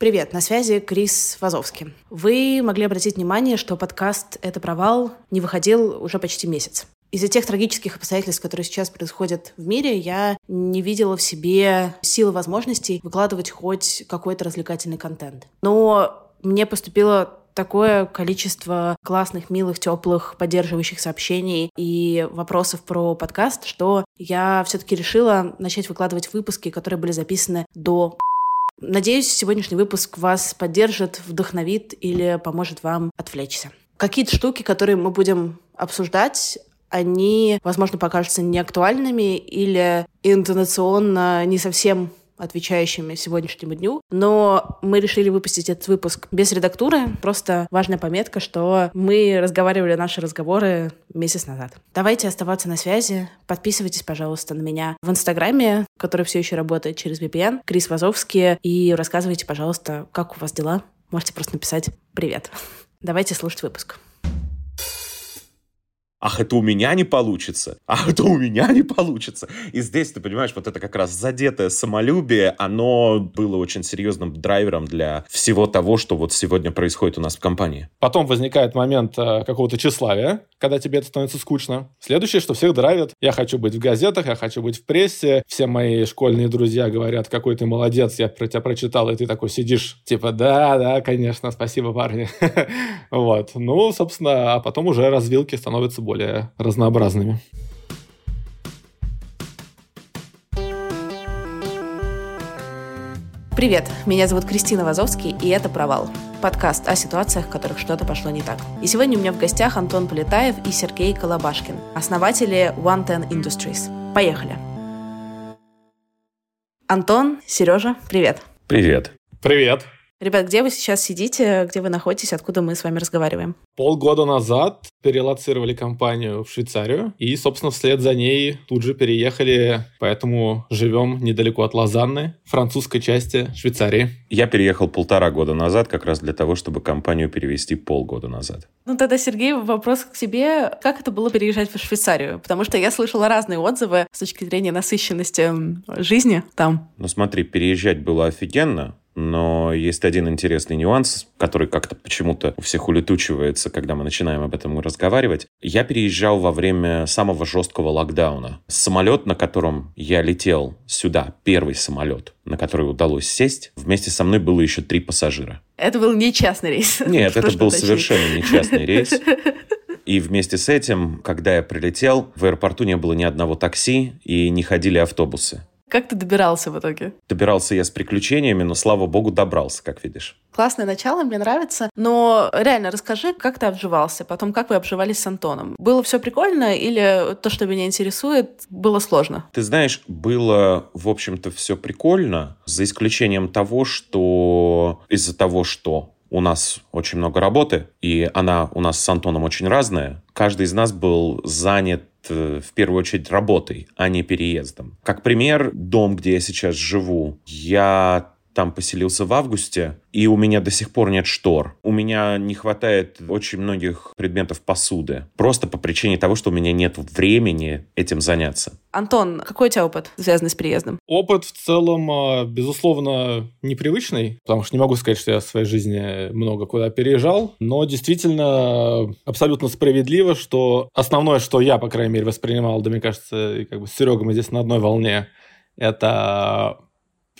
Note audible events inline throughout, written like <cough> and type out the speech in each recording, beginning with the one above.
Привет, на связи Крис Вазовский. Вы могли обратить внимание, что подкаст «Это провал» не выходил уже почти месяц. Из-за тех трагических обстоятельств, которые сейчас происходят в мире, я не видела в себе силы возможностей выкладывать хоть какой-то развлекательный контент. Но мне поступило такое количество классных, милых, теплых, поддерживающих сообщений и вопросов про подкаст, что я все-таки решила начать выкладывать выпуски, которые были записаны до Надеюсь, сегодняшний выпуск вас поддержит, вдохновит или поможет вам отвлечься. Какие-то штуки, которые мы будем обсуждать, они, возможно, покажутся неактуальными или интонационно не совсем отвечающими сегодняшнему дню. Но мы решили выпустить этот выпуск без редактуры. Просто важная пометка, что мы разговаривали наши разговоры месяц назад. Давайте оставаться на связи. Подписывайтесь, пожалуйста, на меня в Инстаграме, который все еще работает через VPN, Крис Вазовский, и рассказывайте, пожалуйста, как у вас дела. Можете просто написать «Привет». <laughs> Давайте слушать выпуск ах, это у меня не получится, ах, это у меня не получится. И здесь, ты понимаешь, вот это как раз задетое самолюбие, оно было очень серьезным драйвером для всего того, что вот сегодня происходит у нас в компании. Потом возникает момент э, какого-то тщеславия, когда тебе это становится скучно. Следующее, что всех драйвит, я хочу быть в газетах, я хочу быть в прессе, все мои школьные друзья говорят, какой ты молодец, я про тебя прочитал, и ты такой сидишь, типа, да, да, конечно, спасибо, парни. <laughs> Вот. Ну, собственно, а потом уже развилки становятся более разнообразными. Привет, меня зовут Кристина Вазовский, и это «Провал» — подкаст о ситуациях, в которых что-то пошло не так. И сегодня у меня в гостях Антон Полетаев и Сергей Колобашкин, основатели One Ten Industries. Поехали! Антон, Сережа, привет! Привет! Привет! Ребят, где вы сейчас сидите, где вы находитесь, откуда мы с вами разговариваем? Полгода назад перелоцировали компанию в Швейцарию и, собственно, вслед за ней тут же переехали, поэтому живем недалеко от Лозанны, французской части Швейцарии. Я переехал полтора года назад как раз для того, чтобы компанию перевести полгода назад. Ну тогда, Сергей, вопрос к тебе. Как это было переезжать в Швейцарию? Потому что я слышала разные отзывы с точки зрения насыщенности жизни там. Ну смотри, переезжать было офигенно, но есть один интересный нюанс, который как-то почему-то у всех улетучивается, когда мы начинаем об этом разговаривать. Я переезжал во время самого жесткого локдауна. Самолет, на котором я летел сюда, первый самолет, на который удалось сесть, вместе со мной было еще три пассажира. Это был не частный рейс. <laughs> Нет, это был совершенно не частный рейс. <laughs> И вместе с этим, когда я прилетел, в аэропорту не было ни одного такси и не ходили автобусы. Как ты добирался в итоге? Добирался я с приключениями, но, слава богу, добрался, как видишь. Классное начало, мне нравится. Но реально расскажи, как ты обживался, потом как вы обживались с Антоном. Было все прикольно или то, что меня интересует, было сложно? Ты знаешь, было, в общем-то, все прикольно, за исключением того, что из-за того, что у нас очень много работы, и она у нас с Антоном очень разная. Каждый из нас был занят в первую очередь работой, а не переездом. Как пример, дом, где я сейчас живу, я там поселился в августе, и у меня до сих пор нет штор. У меня не хватает очень многих предметов посуды. Просто по причине того, что у меня нет времени этим заняться. Антон, какой у тебя опыт, связанный с переездом? Опыт в целом, а, безусловно, непривычный, потому что не могу сказать, что я в своей жизни много куда переезжал, но действительно абсолютно справедливо, что основное, что я, по крайней мере, воспринимал, да мне кажется, как бы с Серегой мы здесь на одной волне, это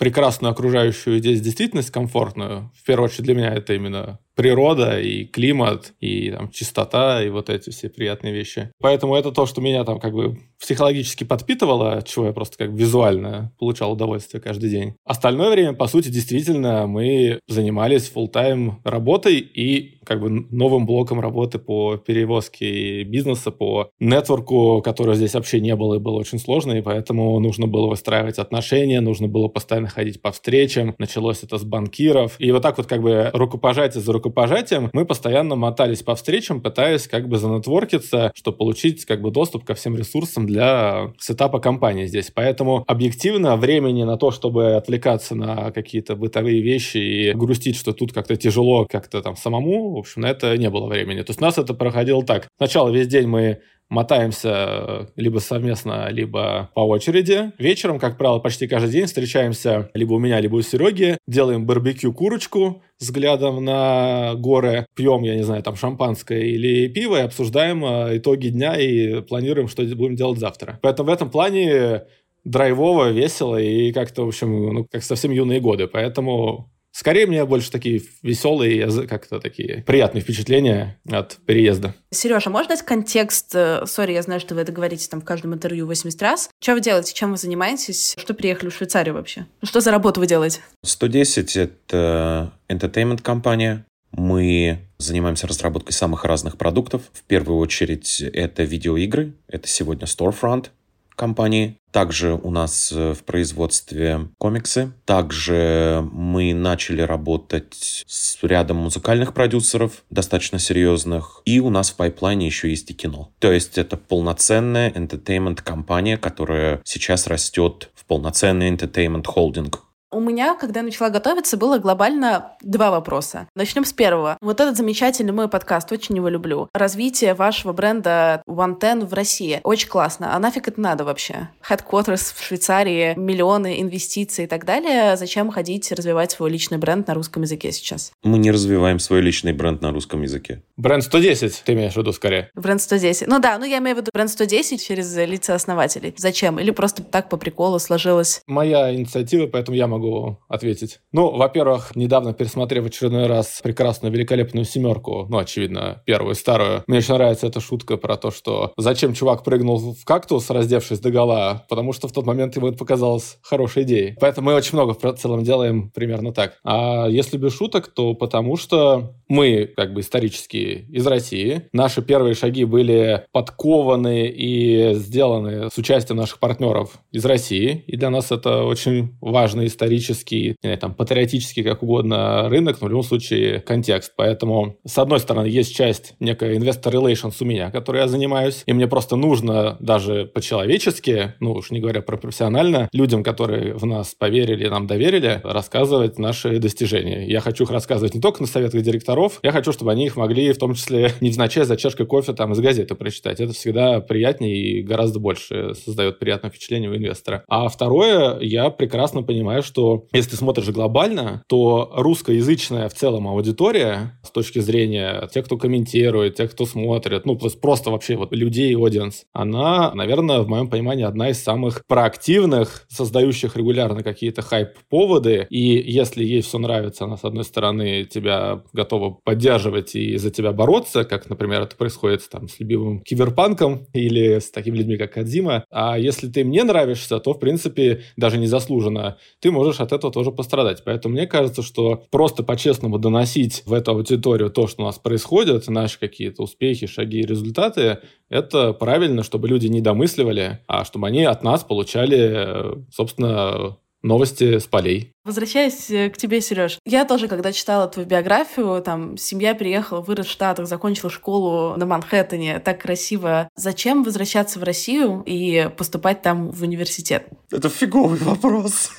прекрасную окружающую здесь действительность комфортную. В первую очередь для меня это именно природа, и климат, и там, чистота, и вот эти все приятные вещи. Поэтому это то, что меня там как бы психологически подпитывало, от чего я просто как визуально получал удовольствие каждый день. Остальное время, по сути, действительно мы занимались full тайм работой и как бы новым блоком работы по перевозке бизнеса, по нетворку, которого здесь вообще не было и было очень сложно, и поэтому нужно было выстраивать отношения, нужно было постоянно ходить по встречам. Началось это с банкиров. И вот так вот как бы рукопожатие за рукопожатием мы постоянно мотались по встречам, пытаясь как бы занетворкиться, чтобы получить как бы доступ ко всем ресурсам для сетапа компании здесь. Поэтому объективно времени на то, чтобы отвлекаться на какие-то бытовые вещи и грустить, что тут как-то тяжело как-то там самому, в общем, на это не было времени. То есть у нас это проходило так. Сначала весь день мы мотаемся либо совместно, либо по очереди. Вечером, как правило, почти каждый день встречаемся либо у меня, либо у Сереги, делаем барбекю курочку, взглядом на горы, пьем, я не знаю, там шампанское или пиво и обсуждаем э, итоги дня и планируем, что будем делать завтра. Поэтому в этом плане драйвово, весело и как-то, в общем, ну, как совсем юные годы. Поэтому Скорее, мне больше такие веселые, как-то такие приятные впечатления от переезда. Сережа, можно дать контекст? Э, сори, я знаю, что вы это говорите там в каждом интервью 80 раз. Что вы делаете? Чем вы занимаетесь? Что приехали в Швейцарию вообще? Что за работу вы делаете? 110 — это entertainment-компания. Мы занимаемся разработкой самых разных продуктов. В первую очередь это видеоигры. Это сегодня Storefront, компании. Также у нас э, в производстве комиксы. Также мы начали работать с рядом музыкальных продюсеров, достаточно серьезных. И у нас в пайплайне еще есть и кино. То есть это полноценная entertainment-компания, которая сейчас растет в полноценный entertainment холдинг у меня, когда я начала готовиться, было глобально два вопроса. Начнем с первого. Вот этот замечательный мой подкаст, очень его люблю. Развитие вашего бренда One Ten в России. Очень классно. А нафиг это надо вообще? Headquarters в Швейцарии, миллионы инвестиций и так далее. Зачем ходить развивать свой личный бренд на русском языке сейчас? Мы не развиваем свой личный бренд на русском языке. Бренд 110, ты имеешь в виду скорее? Бренд 110. Ну да, ну я имею в виду бренд 110 через лица основателей. Зачем? Или просто так по приколу сложилось? Моя инициатива, поэтому я могу могу ответить. Ну, во-первых, недавно пересмотрев очередной раз прекрасную, великолепную семерку, ну, очевидно, первую, старую, мне очень нравится эта шутка про то, что зачем чувак прыгнул в кактус, раздевшись до гола, потому что в тот момент ему это показалось хорошей идеей. Поэтому мы очень много в целом делаем примерно так. А если без шуток, то потому что мы, как бы исторически, из России. Наши первые шаги были подкованы и сделаны с участием наших партнеров из России. И для нас это очень важный исторический, не знаю, там, патриотический, как угодно, рынок, но в любом случае контекст. Поэтому, с одной стороны, есть часть некая investor relations у меня, которой я занимаюсь, и мне просто нужно даже по-человечески, ну уж не говоря про профессионально, людям, которые в нас поверили, нам доверили, рассказывать наши достижения. Я хочу их рассказывать не только на советах директоров, я хочу, чтобы они их могли в том числе <laughs> невзначай за чашкой кофе там из газеты прочитать. Это всегда приятнее и гораздо больше создает приятное впечатление у инвестора. А второе, я прекрасно понимаю, что если ты смотришь глобально, то русскоязычная в целом аудитория с точки зрения тех, кто комментирует, тех, кто смотрит, ну, просто вообще вот людей аудиенс, она, наверное, в моем понимании, одна из самых проактивных, создающих регулярно какие-то хайп-поводы. И если ей все нравится, она, с одной стороны, тебя готова поддерживать и за тебя бороться, как, например, это происходит там с любимым киберпанком или с такими людьми, как Кадзима. А если ты мне нравишься, то, в принципе, даже незаслуженно, ты можешь от этого тоже пострадать. Поэтому мне кажется, что просто по-честному доносить в эту аудиторию то, что у нас происходит, наши какие-то успехи, шаги и результаты, это правильно, чтобы люди не домысливали, а чтобы они от нас получали, собственно, новости с полей. Возвращаясь э, к тебе, Сереж, я тоже, когда читала твою биографию, там, семья приехала, вырос в Штатах, закончила школу на Манхэттене, так красиво. Зачем возвращаться в Россию и поступать там в университет? Это фиговый вопрос.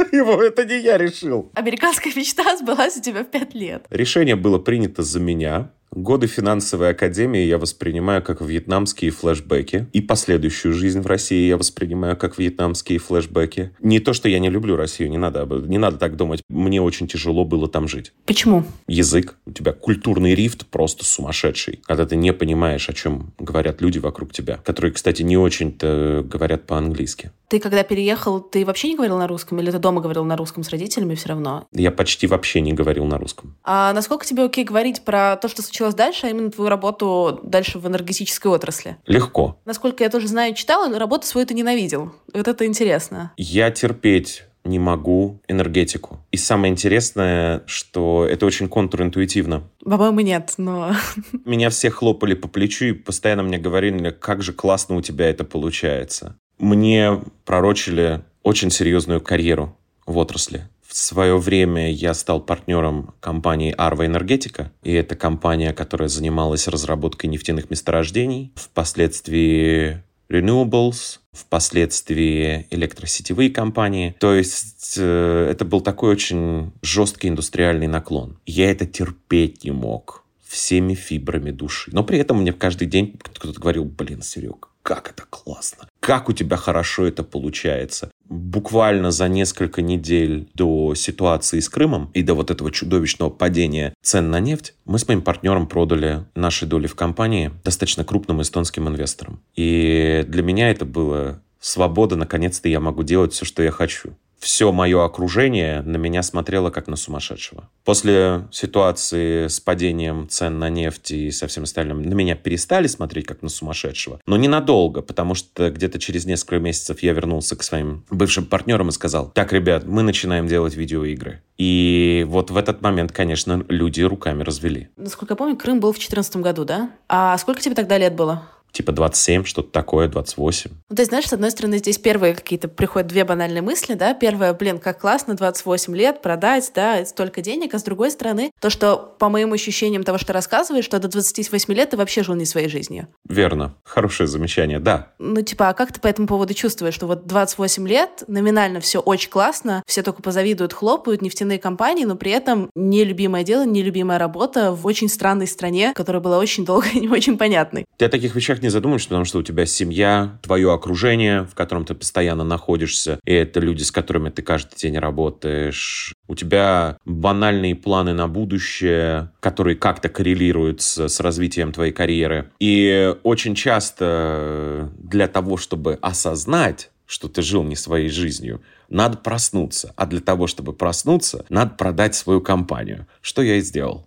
<laughs> Его это не я решил. Американская мечта сбылась у тебя в пять лет. Решение было принято за меня Годы финансовой академии я воспринимаю как вьетнамские флешбеки. И последующую жизнь в России я воспринимаю как вьетнамские флешбеки. Не то, что я не люблю Россию, не надо, не надо так думать. Мне очень тяжело было там жить. Почему? Язык. У тебя культурный рифт просто сумасшедший. Когда ты не понимаешь, о чем говорят люди вокруг тебя. Которые, кстати, не очень-то говорят по-английски. Ты когда переехал, ты вообще не говорил на русском? Или ты дома говорил на русском с родителями все равно? Я почти вообще не говорил на русском. А насколько тебе окей говорить про то, что случилось дальше, а именно твою работу дальше в энергетической отрасли? Легко. Насколько я тоже знаю, читала, работу свою ты ненавидел. Вот это интересно. Я терпеть не могу энергетику. И самое интересное, что это очень контринтуитивно. По-моему, нет, но... <laughs> Меня все хлопали по плечу и постоянно мне говорили, как же классно у тебя это получается. Мне пророчили очень серьезную карьеру в отрасли. В свое время я стал партнером компании Arva Энергетика, и это компания, которая занималась разработкой нефтяных месторождений, впоследствии renewables, впоследствии электросетевые компании. То есть э, это был такой очень жесткий индустриальный наклон. Я это терпеть не мог всеми фибрами души. Но при этом мне каждый день кто-то говорил, блин, Серег, как это классно, как у тебя хорошо это получается. Буквально за несколько недель до ситуации с Крымом и до вот этого чудовищного падения цен на нефть, мы с моим партнером продали наши доли в компании достаточно крупным эстонским инвесторам. И для меня это было свобода, наконец-то я могу делать все, что я хочу все мое окружение на меня смотрело как на сумасшедшего. После ситуации с падением цен на нефть и со всем остальным на меня перестали смотреть как на сумасшедшего. Но ненадолго, потому что где-то через несколько месяцев я вернулся к своим бывшим партнерам и сказал, так, ребят, мы начинаем делать видеоигры. И вот в этот момент, конечно, люди руками развели. Насколько я помню, Крым был в 2014 году, да? А сколько тебе тогда лет было? Типа 27, что-то такое, 28. Ну, то есть, знаешь, с одной стороны, здесь первые какие-то приходят две банальные мысли, да, первое, блин, как классно, 28 лет, продать, да, столько денег, а с другой стороны, то, что, по моим ощущениям того, что рассказываешь, что до 28 лет ты вообще жил не своей жизнью. Верно. Хорошее замечание, да. Ну, типа, а как ты по этому поводу чувствуешь, что вот 28 лет, номинально все очень классно, все только позавидуют, хлопают, нефтяные компании, но при этом нелюбимое дело, нелюбимая работа в очень странной стране, которая была очень долго и не очень понятной. О таких вещах не задумаешься, потому что у тебя семья, твое окружение, в котором ты постоянно находишься, и это люди, с которыми ты каждый день работаешь. У тебя банальные планы на будущее, которые как-то коррелируют с, с развитием твоей карьеры. И очень часто для того, чтобы осознать, что ты жил не своей жизнью, надо проснуться. А для того, чтобы проснуться, надо продать свою компанию. Что я и сделал.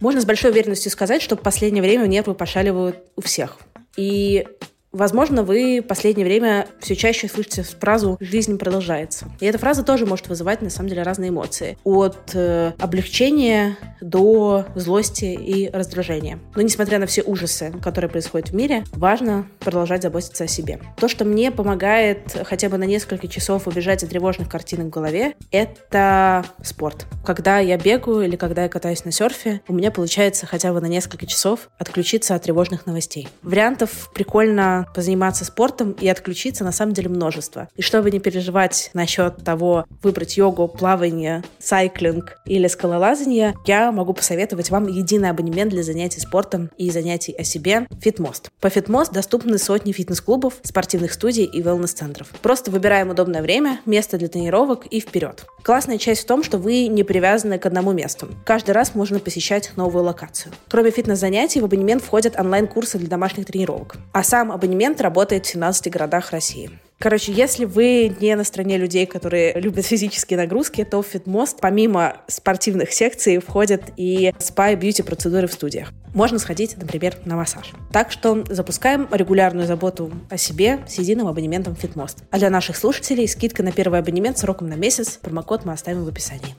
Можно с большой уверенностью сказать, что в последнее время нервы пошаливают у всех. И Возможно, вы в последнее время все чаще слышите фразу «жизнь продолжается». И эта фраза тоже может вызывать, на самом деле, разные эмоции. От э, облегчения до злости и раздражения. Но несмотря на все ужасы, которые происходят в мире, важно продолжать заботиться о себе. То, что мне помогает хотя бы на несколько часов убежать от тревожных картинок в голове, это спорт. Когда я бегаю или когда я катаюсь на серфе, у меня получается хотя бы на несколько часов отключиться от тревожных новостей. Вариантов прикольно позаниматься спортом и отключиться на самом деле множество. И чтобы не переживать насчет того, выбрать йогу, плавание, сайклинг или скалолазание, я могу посоветовать вам единый абонемент для занятий спортом и занятий о себе Фитмост. По Фитмост доступны сотни фитнес-клубов, спортивных студий и wellness-центров. Просто выбираем удобное время, место для тренировок и вперед. Классная часть в том, что вы не привязаны к одному месту. Каждый раз можно посещать новую локацию. Кроме фитнес-занятий, в абонемент входят онлайн-курсы для домашних тренировок. А сам абонемент абонемент работает в 17 городах России. Короче, если вы не на стороне людей, которые любят физические нагрузки, то в Фитмост помимо спортивных секций входят и спа и бьюти процедуры в студиях. Можно сходить, например, на массаж. Так что запускаем регулярную заботу о себе с единым абонементом Фитмост. А для наших слушателей скидка на первый абонемент сроком на месяц. Промокод мы оставим в описании.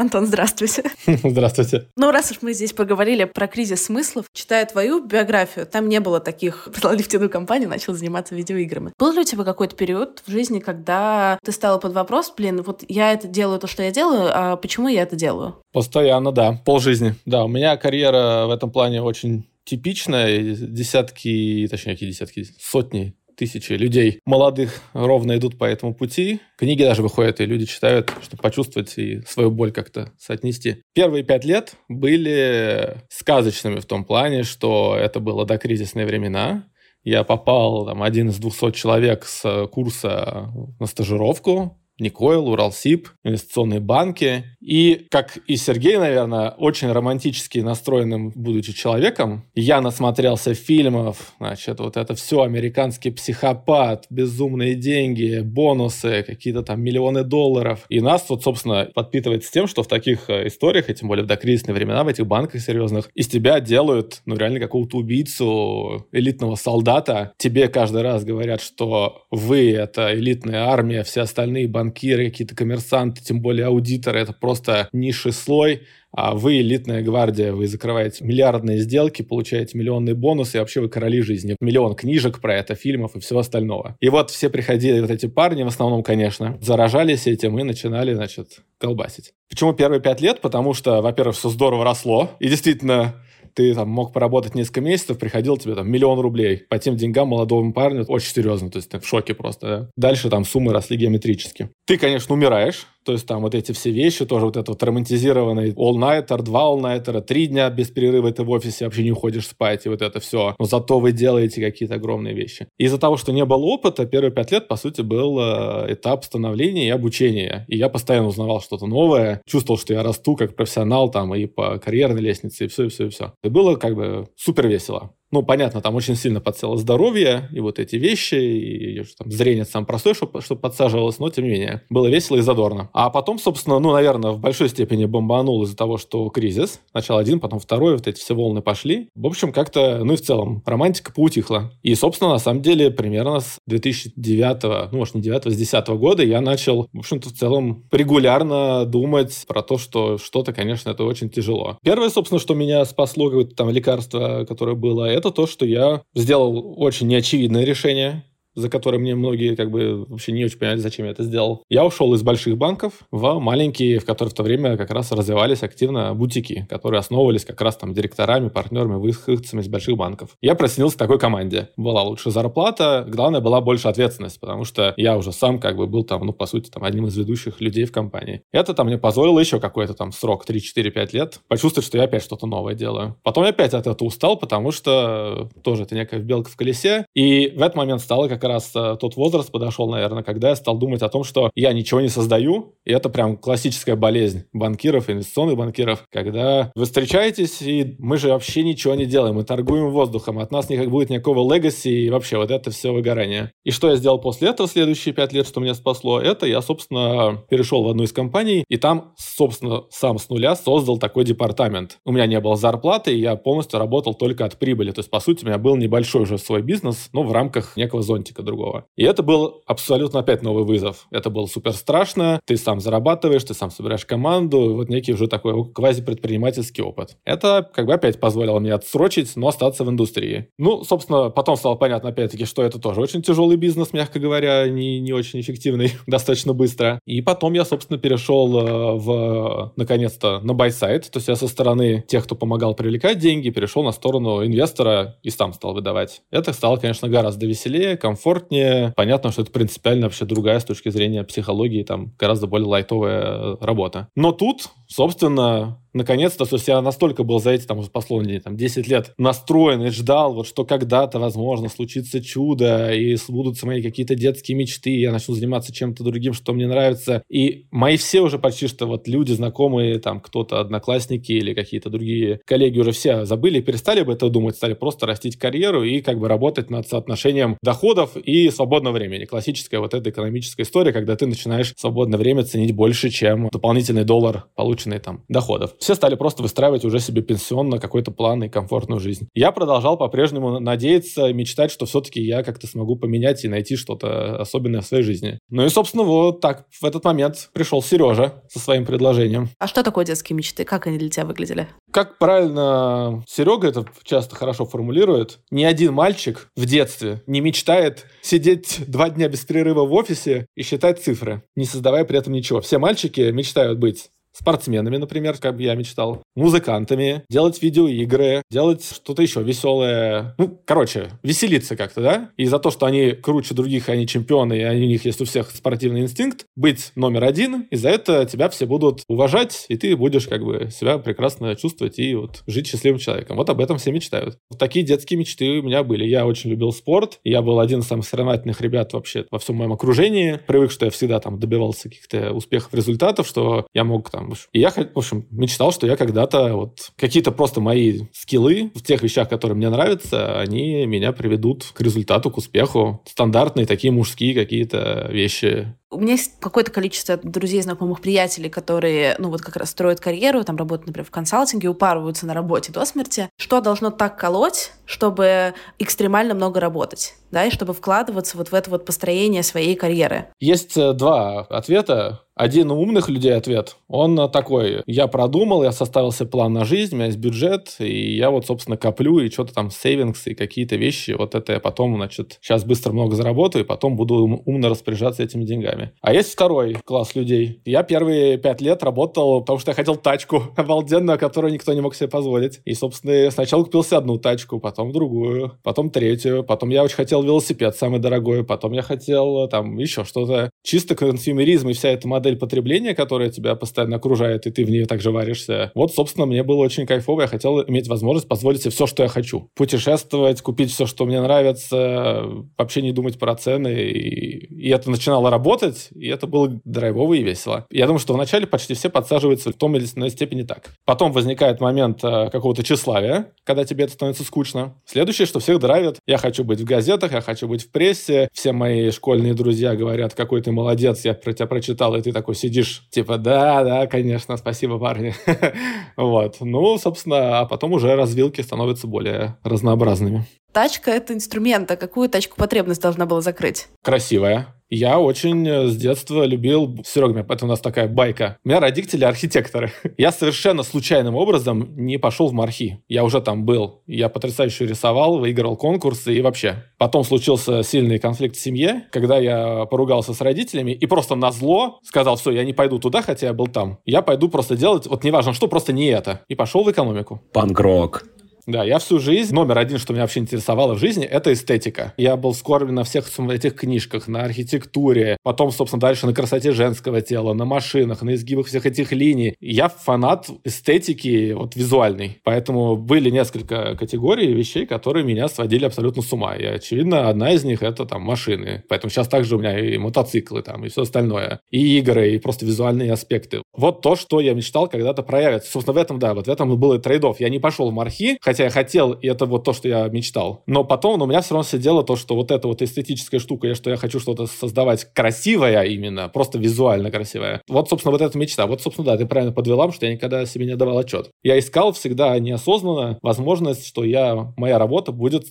Антон, здравствуйте. <laughs> Здравствуйте. Ну, раз уж мы здесь поговорили про кризис смыслов, читая твою биографию, там не было таких, <laughs> продал нефтяную компанию, начал заниматься видеоиграми. Был ли у тебя какой-то период в жизни, когда ты стала под вопрос, блин, вот я это делаю, то, что я делаю, а почему я это делаю? Постоянно, да. Пол жизни. Да, у меня карьера в этом плане очень типичная. Десятки, точнее, какие десятки, сотни тысячи людей молодых ровно идут по этому пути. Книги даже выходят, и люди читают, чтобы почувствовать и свою боль как-то соотнести. Первые пять лет были сказочными в том плане, что это было до кризисные времена. Я попал, там, один из двухсот человек с курса на стажировку, Никойл, Уралсиб, инвестиционные банки. И, как и Сергей, наверное, очень романтически настроенным, будучи человеком, я насмотрелся фильмов, значит, вот это все, американский психопат, безумные деньги, бонусы, какие-то там миллионы долларов. И нас вот, собственно, подпитывает с тем, что в таких э, историях, и тем более в докризисные времена, в этих банках серьезных, из тебя делают, ну, реально какого-то убийцу, элитного солдата. Тебе каждый раз говорят, что вы — это элитная армия, все остальные банки банкиры, какие-то коммерсанты, тем более аудиторы, это просто низший слой, а вы элитная гвардия, вы закрываете миллиардные сделки, получаете миллионные бонусы, и вообще вы короли жизни. Миллион книжек про это, фильмов и всего остального. И вот все приходили, вот эти парни, в основном, конечно, заражались этим и начинали, значит, колбасить. Почему первые пять лет? Потому что, во-первых, все здорово росло, и действительно ты там мог поработать несколько месяцев, приходил тебе там миллион рублей. По тем деньгам молодому парню очень серьезно, то есть ты в шоке просто. Да? Дальше там суммы росли геометрически. Ты, конечно, умираешь, то есть там вот эти все вещи, тоже вот это вот романтизированный all-nighter, два all-nighter, три дня без перерыва ты в офисе вообще не уходишь спать, и вот это все. Но зато вы делаете какие-то огромные вещи. Из-за того, что не было опыта, первые пять лет, по сути, был э, этап становления и обучения. И я постоянно узнавал что-то новое, чувствовал, что я расту как профессионал там и по карьерной лестнице, и все, и все, и все. И было как бы супер весело. Ну, понятно, там очень сильно подсело здоровье, и вот эти вещи, и там, зрение сам простой, чтобы, чтобы подсаживалось, но тем не менее, было весело и задорно. А потом, собственно, ну, наверное, в большой степени бомбанул из-за того, что кризис. Сначала один, потом второй, вот эти все волны пошли. В общем, как-то, ну и в целом, романтика поутихла. И, собственно, на самом деле, примерно с 2009, ну, может, не 9, с 10 года я начал, в общем-то, в целом регулярно думать про то, что что-то, конечно, это очень тяжело. Первое, собственно, что меня спасло, какое-то там лекарство, которое было, это то, что я сделал очень неочевидное решение за который мне многие как бы вообще не очень понимали, зачем я это сделал. Я ушел из больших банков в маленькие, в которые в то время как раз развивались активно бутики, которые основывались как раз там директорами, партнерами, выходцами из больших банков. Я проснился в такой команде. Была лучше зарплата, главное, была больше ответственность, потому что я уже сам как бы был там, ну, по сути, там одним из ведущих людей в компании. Это там мне позволило еще какой-то там срок, 3-4-5 лет, почувствовать, что я опять что-то новое делаю. Потом я опять от этого устал, потому что тоже это некая белка в колесе, и в этот момент стало как как раз э, тот возраст подошел, наверное, когда я стал думать о том, что я ничего не создаю, и это прям классическая болезнь банкиров, инвестиционных банкиров, когда вы встречаетесь, и мы же вообще ничего не делаем, мы торгуем воздухом, от нас никак будет никакого легаси, и вообще вот это все выгорание. И что я сделал после этого следующие пять лет, что меня спасло, это я, собственно, перешел в одну из компаний, и там, собственно, сам с нуля создал такой департамент. У меня не было зарплаты, и я полностью работал только от прибыли. То есть, по сути, у меня был небольшой уже свой бизнес, но в рамках некого зонтика зонтика другого. И это был абсолютно опять новый вызов. Это было супер страшно. Ты сам зарабатываешь, ты сам собираешь команду. Вот некий уже такой квази-предпринимательский опыт. Это как бы опять позволило мне отсрочить, но остаться в индустрии. Ну, собственно, потом стало понятно опять-таки, что это тоже очень тяжелый бизнес, мягко говоря, не, не очень эффективный <laughs> достаточно быстро. И потом я, собственно, перешел э, в, наконец-то, на buy-side. То есть я со стороны тех, кто помогал привлекать деньги, перешел на сторону инвестора и сам стал выдавать. Это стало, конечно, гораздо веселее, комфортнее комфортнее. Понятно, что это принципиально вообще другая с точки зрения психологии, там гораздо более лайтовая э, работа. Но тут, собственно, наконец-то, то есть я настолько был за эти, там, последние там, 10 лет настроен и ждал, вот что когда-то, возможно, случится чудо, и сбудутся мои какие-то детские мечты, я начну заниматься чем-то другим, что мне нравится. И мои все уже почти что вот люди, знакомые, там, кто-то, одноклассники или какие-то другие коллеги уже все забыли, перестали бы это думать, стали просто растить карьеру и как бы работать над соотношением доходов и свободного времени. Классическая вот эта экономическая история, когда ты начинаешь свободное время ценить больше, чем дополнительный доллар, полученный там доходов все стали просто выстраивать уже себе пенсионно какой-то план и комфортную жизнь. Я продолжал по-прежнему надеяться, мечтать, что все-таки я как-то смогу поменять и найти что-то особенное в своей жизни. Ну и, собственно, вот так в этот момент пришел Сережа со своим предложением. А что такое детские мечты? Как они для тебя выглядели? Как правильно Серега это часто хорошо формулирует, ни один мальчик в детстве не мечтает сидеть два дня без перерыва в офисе и считать цифры, не создавая при этом ничего. Все мальчики мечтают быть спортсменами, например, как бы я мечтал, музыкантами, делать видеоигры, делать что-то еще веселое. Ну, короче, веселиться как-то, да? И за то, что они круче других, они чемпионы, и у них есть у всех спортивный инстинкт, быть номер один, и за это тебя все будут уважать, и ты будешь как бы себя прекрасно чувствовать и вот жить счастливым человеком. Вот об этом все мечтают. Вот такие детские мечты у меня были. Я очень любил спорт, я был один из самых соревновательных ребят вообще во всем моем окружении. Привык, что я всегда там добивался каких-то успехов, результатов, что я мог там и я, в общем, мечтал, что я когда-то вот какие-то просто мои скиллы в тех вещах, которые мне нравятся, они меня приведут к результату, к успеху. Стандартные такие мужские какие-то вещи у меня есть какое-то количество друзей, знакомых, приятелей, которые, ну, вот как раз строят карьеру, там работают, например, в консалтинге, упарываются на работе до смерти. Что должно так колоть, чтобы экстремально много работать, да, и чтобы вкладываться вот в это вот построение своей карьеры? Есть э, два ответа. Один у умных людей ответ, он такой, я продумал, я составил себе план на жизнь, у меня есть бюджет, и я вот, собственно, коплю, и что-то там сейвингс, и какие-то вещи, вот это я потом, значит, сейчас быстро много заработаю, и потом буду умно распоряжаться этими деньгами. А есть второй класс людей. Я первые пять лет работал, потому что я хотел тачку <laughs> обалденную, которую никто не мог себе позволить. И, собственно, сначала купил себе одну тачку, потом другую, потом третью, потом я очень хотел велосипед самый дорогой, потом я хотел там еще что-то. Чисто консюмеризм и вся эта модель потребления, которая тебя постоянно окружает, и ты в ней также варишься. Вот, собственно, мне было очень кайфово. Я хотел иметь возможность позволить себе все, что я хочу. Путешествовать, купить все, что мне нравится, вообще не думать про цены. И, и это начинало работать, и это было драйвово и весело. Я думаю, что вначале почти все подсаживаются в том или иной степени так. Потом возникает момент э, какого-то тщеславия, когда тебе это становится скучно. Следующее, что всех драйвит, я хочу быть в газетах, я хочу быть в прессе, все мои школьные друзья говорят, какой ты молодец, я про тебя прочитал, и ты такой сидишь, типа, да, да, конечно, спасибо, парни. <laughs> вот. Ну, собственно, а потом уже развилки становятся более разнообразными. Тачка — это инструмент, а какую тачку потребность должна была закрыть? Красивая. Я очень э, с детства любил... Серега, это у нас такая байка. У меня родители архитекторы. <laughs> Я совершенно случайным образом не пошел в Мархи. Я уже там был. Я потрясающе рисовал, выиграл конкурсы и вообще. Потом случился сильный конфликт в семье, когда я поругался с родителями и просто на зло сказал, все, я не пойду туда, хотя я был там. Я пойду просто делать, вот неважно что, просто не это. И пошел в экономику. Панк-рок. Да, я всю жизнь, номер один, что меня вообще интересовало в жизни, это эстетика. Я был скормлен на всех этих книжках, на архитектуре, потом, собственно, дальше на красоте женского тела, на машинах, на изгибах всех этих линий. Я фанат эстетики вот визуальной. Поэтому были несколько категорий вещей, которые меня сводили абсолютно с ума. И, очевидно, одна из них это там машины. Поэтому сейчас также у меня и мотоциклы там, и все остальное. И игры, и просто визуальные аспекты. Вот то, что я мечтал когда-то проявить. Собственно, в этом, да, вот в этом был и трейдов. Я не пошел в мархи, хотя я хотел, и это вот то, что я мечтал. Но потом ну, у меня все равно сидело то, что вот эта вот эстетическая штука, что я хочу что-то создавать красивое именно, просто визуально красивое. Вот, собственно, вот эта мечта. Вот, собственно, да, ты правильно подвела, что я никогда себе не давал отчет. Я искал всегда неосознанно возможность, что я, моя работа будет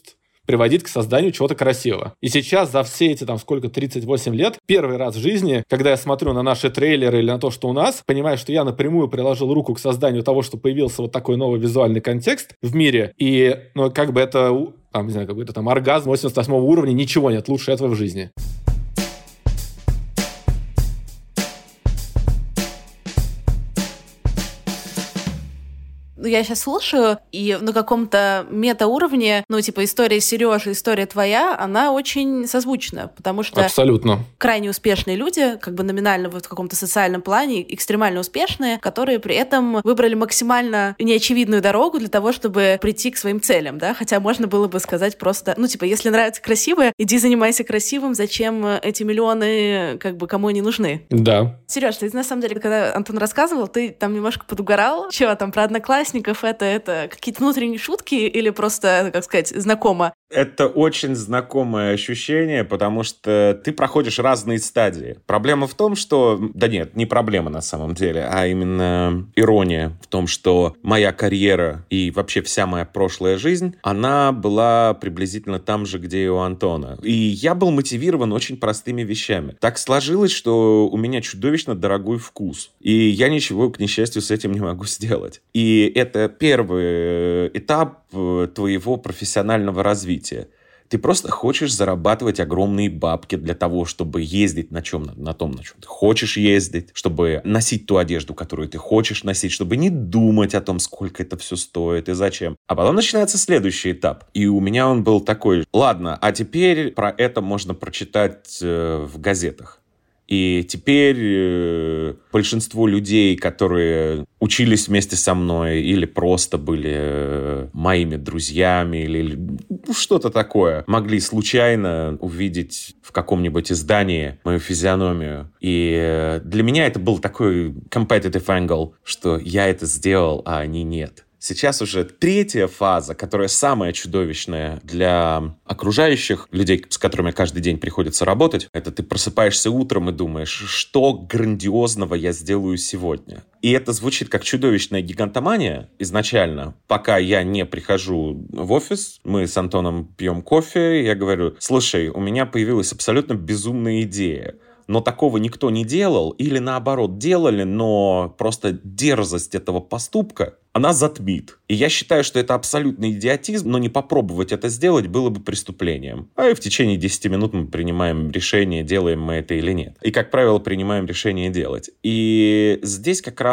приводить к созданию чего-то красивого. И сейчас за все эти, там, сколько, 38 лет, первый раз в жизни, когда я смотрю на наши трейлеры или на то, что у нас, понимаю, что я напрямую приложил руку к созданию того, что появился вот такой новый визуальный контекст в мире, и, ну, как бы это, там, не знаю, какой-то там оргазм 88 уровня, ничего нет лучше этого в жизни. Я сейчас слушаю, и на каком-то мета-уровне, ну, типа, история Сережи, история твоя, она очень созвучна, потому что... Абсолютно. Крайне успешные люди, как бы номинально вот в каком-то социальном плане, экстремально успешные, которые при этом выбрали максимально неочевидную дорогу для того, чтобы прийти к своим целям, да, хотя можно было бы сказать просто, ну, типа, если нравится красивое, иди занимайся красивым, зачем эти миллионы, как бы, кому они нужны? Да. Сереж, ты на самом деле, когда Антон рассказывал, ты там немножко подугорал, чего там про одноклассников, одноклассников это, это какие-то внутренние шутки или просто, как сказать, знакомо? Это очень знакомое ощущение, потому что ты проходишь разные стадии. Проблема в том, что... Да нет, не проблема на самом деле, а именно ирония в том, что моя карьера и вообще вся моя прошлая жизнь, она была приблизительно там же, где и у Антона. И я был мотивирован очень простыми вещами. Так сложилось, что у меня чудовищно дорогой вкус. И я ничего, к несчастью, с этим не могу <laughs> сделать. И это первый этап э, твоего профессионального развития. Ты просто хочешь зарабатывать огромные бабки для того, чтобы ездить на чем, на том, на чем ты хочешь ездить, чтобы носить ту одежду, которую ты хочешь носить, чтобы не думать о том, сколько это все стоит и зачем. А потом начинается следующий этап. И у меня он был такой, ладно, а теперь про это можно прочитать э, в газетах. И теперь э, большинство людей, которые учились вместе со мной или просто были э, моими друзьями или ну, что-то такое, могли случайно увидеть в каком-нибудь издании мою физиономию. И э, для меня это был такой competitive angle, что я это сделал, а они нет. Сейчас уже третья фаза, которая самая чудовищная для окружающих людей, с которыми каждый день приходится работать. Это ты просыпаешься утром и думаешь, что грандиозного я сделаю сегодня. И это звучит как чудовищная гигантомания изначально. Пока я не прихожу в офис, мы с Антоном пьем кофе, я говорю, слушай, у меня появилась абсолютно безумная идея но такого никто не делал, или наоборот делали, но просто дерзость этого поступка она затмит. И я считаю, что это абсолютный идиотизм, но не попробовать это сделать было бы преступлением. А и в течение 10 минут мы принимаем решение, делаем мы это или нет. И, как правило, принимаем решение делать. И здесь как раз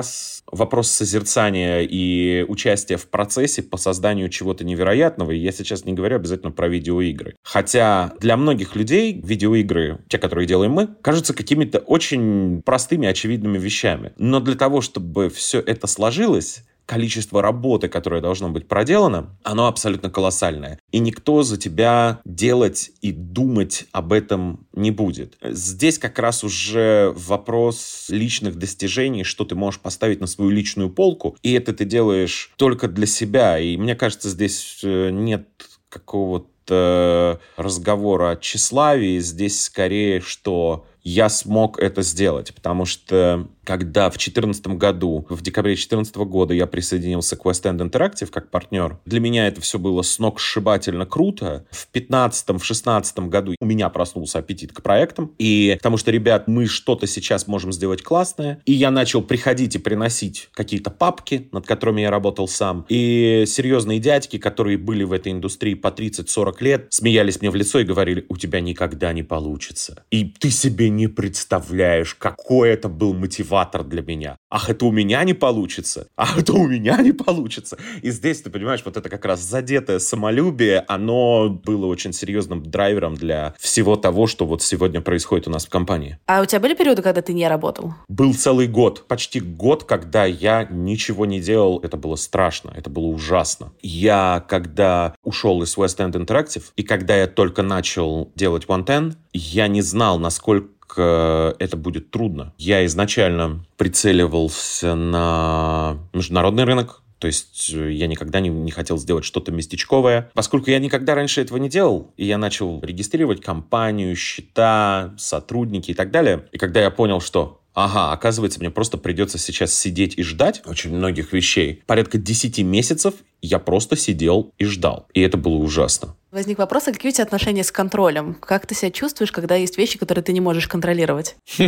вопрос созерцания и участия в процессе по созданию чего-то невероятного. И я сейчас не говорю обязательно про видеоигры. Хотя для многих людей видеоигры, те, которые делаем мы, кажутся какими-то очень простыми, очевидными вещами. Но для того, чтобы все это сложилось, количество работы, которое должно быть проделано, оно абсолютно колоссальное. И никто за тебя делать и думать об этом не будет. Здесь как раз уже вопрос личных достижений, что ты можешь поставить на свою личную полку, и это ты делаешь только для себя. И мне кажется, здесь э, нет какого-то разговора о тщеславии. Здесь скорее, что я смог это сделать, потому что когда в 2014 году, в декабре 2014 года я присоединился к West End Interactive как партнер, для меня это все было с ног сшибательно круто. В 2015-2016 году у меня проснулся аппетит к проектам, и потому что, ребят, мы что-то сейчас можем сделать классное, и я начал приходить и приносить какие-то папки, над которыми я работал сам, и серьезные дядьки, которые были в этой индустрии по 30-40 лет, смеялись мне в лицо и говорили, у тебя никогда не получится. И ты себе не представляешь, какой это был мотиватор мотиватор для меня. Ах, это у меня не получится. Ах, это у меня не получится. И здесь, ты понимаешь, вот это как раз задетое самолюбие, оно было очень серьезным драйвером для всего того, что вот сегодня происходит у нас в компании. А у тебя были периоды, когда ты не работал? Был целый год. Почти год, когда я ничего не делал. Это было страшно. Это было ужасно. Я, когда ушел из West End Interactive, и когда я только начал делать One Ten, я не знал, насколько это будет трудно. Я изначально прицеливался на международный рынок, то есть э, я никогда не, не хотел сделать что-то местечковое. Поскольку я никогда раньше этого не делал, и я начал регистрировать компанию, счета, сотрудники и так далее. И когда я понял, что ага, оказывается, мне просто придется сейчас сидеть и ждать очень многих вещей. Порядка 10 месяцев я просто сидел и ждал. И это было ужасно. Возник вопрос, а какие у тебя отношения с контролем? Как ты себя чувствуешь, когда есть вещи, которые ты не можешь контролировать? <laughs> У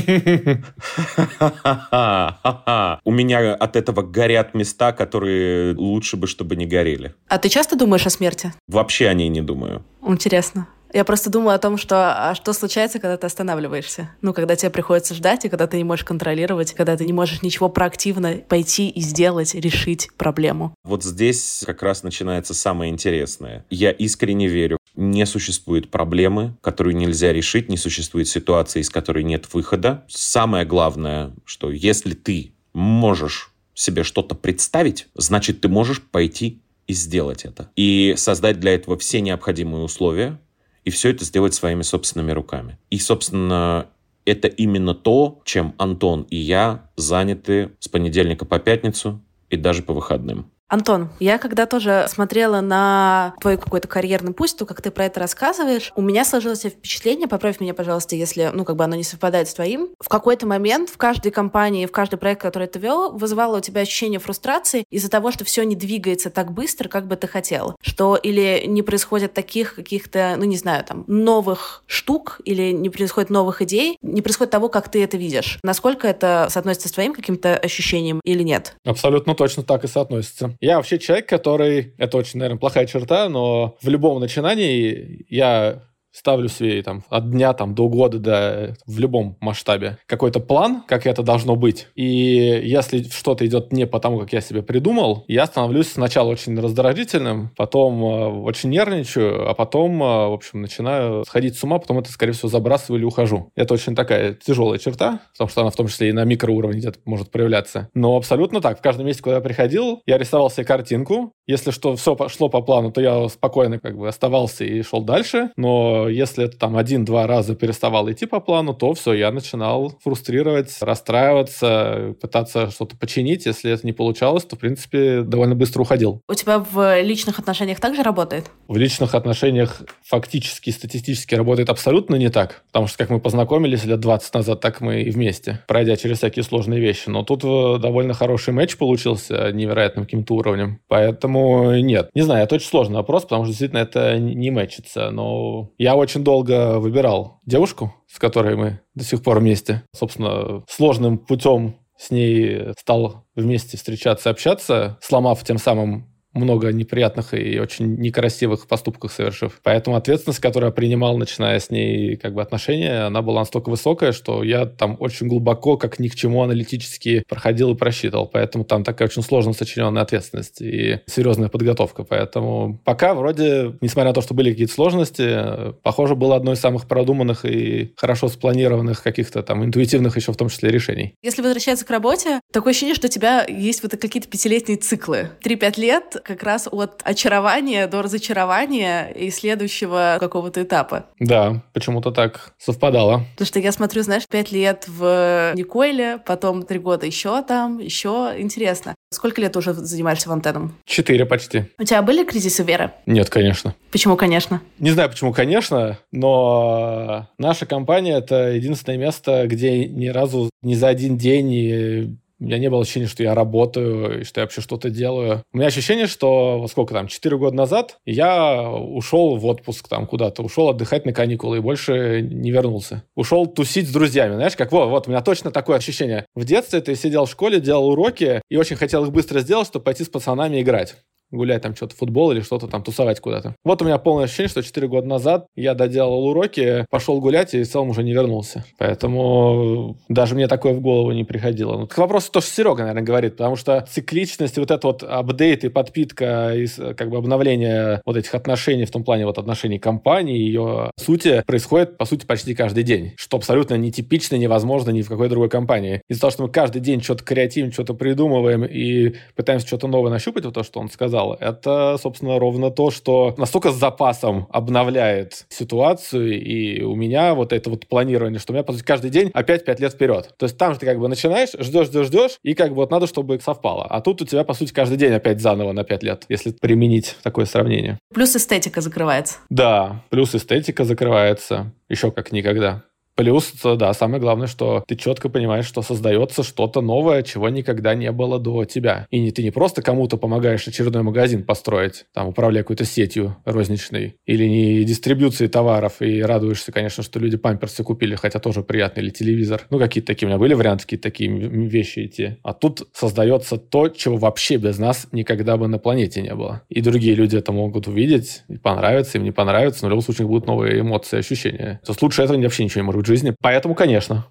меня от этого горят места, которые лучше бы, чтобы не горели. А ты часто думаешь о смерти? Вообще о ней не думаю. Интересно. Я просто думаю о том, что а что случается, когда ты останавливаешься. Ну, когда тебе приходится ждать, и когда ты не можешь контролировать, когда ты не можешь ничего проактивно пойти и сделать, решить проблему. Вот здесь как раз начинается самое интересное. Я искренне верю, не существует проблемы, которую нельзя решить, не существует ситуации, из которой нет выхода. Самое главное, что если ты можешь себе что-то представить, значит, ты можешь пойти и сделать это. И создать для этого все необходимые условия, и все это сделать своими собственными руками. И, собственно, это именно то, чем Антон и я заняты с понедельника по пятницу и даже по выходным. Антон, я когда тоже смотрела на твой какой-то карьерный путь, то, как ты про это рассказываешь, у меня сложилось впечатление, поправь меня, пожалуйста, если, ну, как бы оно не совпадает с твоим. В какой-то момент в каждой компании, в каждый проект, который ты вел, вызывало у тебя ощущение фрустрации из-за того, что все не двигается так быстро, как бы ты хотел. Что или не происходит таких каких-то, ну, не знаю, там, новых штук, или не происходит новых идей, не происходит того, как ты это видишь. Насколько это соотносится с твоим каким-то ощущением или нет? Абсолютно точно так и соотносится. Я вообще человек, который... Это очень, наверное, плохая черта, но в любом начинании я ставлю себе там, от дня там, до года, да, в любом масштабе какой-то план, как это должно быть. И если что-то идет не по тому, как я себе придумал, я становлюсь сначала очень раздражительным, потом э, очень нервничаю, а потом, э, в общем, начинаю сходить с ума, потом это, скорее всего, забрасываю или ухожу. Это очень такая тяжелая черта, потому что она в том числе и на микроуровне где-то может проявляться. Но абсолютно так. В каждом месте, куда я приходил, я рисовал себе картинку. Если что, все пошло по плану, то я спокойно как бы оставался и шел дальше. Но если это там один-два раза переставал идти по плану, то все, я начинал фрустрировать, расстраиваться, пытаться что-то починить. Если это не получалось, то, в принципе, довольно быстро уходил. У тебя в личных отношениях также работает? В личных отношениях фактически, статистически работает абсолютно не так. Потому что, как мы познакомились лет 20 назад, так мы и вместе, пройдя через всякие сложные вещи. Но тут э, довольно хороший матч получился невероятным каким-то уровнем. Поэтому нет. Не знаю, это очень сложный вопрос, потому что действительно это не мэчится. Но я очень долго выбирал девушку, с которой мы до сих пор вместе. Собственно, сложным путем с ней стал вместе встречаться, общаться, сломав тем самым много неприятных и очень некрасивых поступков совершив. Поэтому ответственность, которую я принимал, начиная с ней как бы отношения, она была настолько высокая, что я там очень глубоко, как ни к чему аналитически проходил и просчитывал. Поэтому там такая очень сложно сочиненная ответственность и серьезная подготовка. Поэтому пока вроде, несмотря на то, что были какие-то сложности, похоже, было одно из самых продуманных и хорошо спланированных каких-то там интуитивных еще в том числе решений. Если возвращаться к работе, такое ощущение, что у тебя есть вот какие-то пятилетние циклы. Три-пять лет как раз от очарования до разочарования и следующего какого-то этапа. Да, почему-то так совпадало. Потому что я смотрю, знаешь, пять лет в Никойле, потом три года еще там, еще интересно. Сколько лет уже занимаешься вантеном? Четыре почти. У тебя были кризисы веры? Нет, конечно. Почему, конечно? Не знаю, почему, конечно, но наша компания — это единственное место, где ни разу ни за один день у меня не было ощущения, что я работаю, и что я вообще что-то делаю. У меня ощущение, что, вот сколько там, 4 года назад я ушел в отпуск там куда-то, ушел отдыхать на каникулы и больше не вернулся. Ушел тусить с друзьями, знаешь, как вот, вот, у меня точно такое ощущение. В детстве ты сидел в школе, делал уроки и очень хотел их быстро сделать, чтобы пойти с пацанами играть гулять там что-то, футбол или что-то там, тусовать куда-то. Вот у меня полное ощущение, что 4 года назад я доделал уроки, пошел гулять и в целом уже не вернулся. Поэтому даже мне такое в голову не приходило. Ну, к вопросу то, что Серега, наверное, говорит, потому что цикличность, вот это вот апдейт и подпитка, и как бы обновление вот этих отношений в том плане вот отношений компании, ее сути происходит, по сути, почти каждый день, что абсолютно нетипично, невозможно ни в какой другой компании. Из-за того, что мы каждый день что-то креативим, что-то придумываем и пытаемся что-то новое нащупать, вот то, что он сказал, сказал, это, собственно, ровно то, что настолько с запасом обновляет ситуацию, и у меня вот это вот планирование, что у меня, по сути, каждый день опять пять лет вперед. То есть там же ты как бы начинаешь, ждешь, ждешь, ждешь, и как бы вот надо, чтобы совпало. А тут у тебя, по сути, каждый день опять заново на пять лет, если применить такое сравнение. Плюс эстетика закрывается. Да, плюс эстетика закрывается еще как никогда. Плюс, да, самое главное, что ты четко понимаешь, что создается что-то новое, чего никогда не было до тебя. И не, ты не просто кому-то помогаешь очередной магазин построить, там, управляя какой-то сетью розничной, или не дистрибуцией товаров, и радуешься, конечно, что люди памперсы купили, хотя тоже приятно, или телевизор. Ну, какие-то такие у меня были варианты, какие-то такие вещи идти. А тут создается то, чего вообще без нас никогда бы на планете не было. И другие люди это могут увидеть, и понравится, им не понравится, но в любом случае будут новые эмоции, ощущения. То есть лучше этого вообще ничего не может быть жизни. Поэтому, конечно.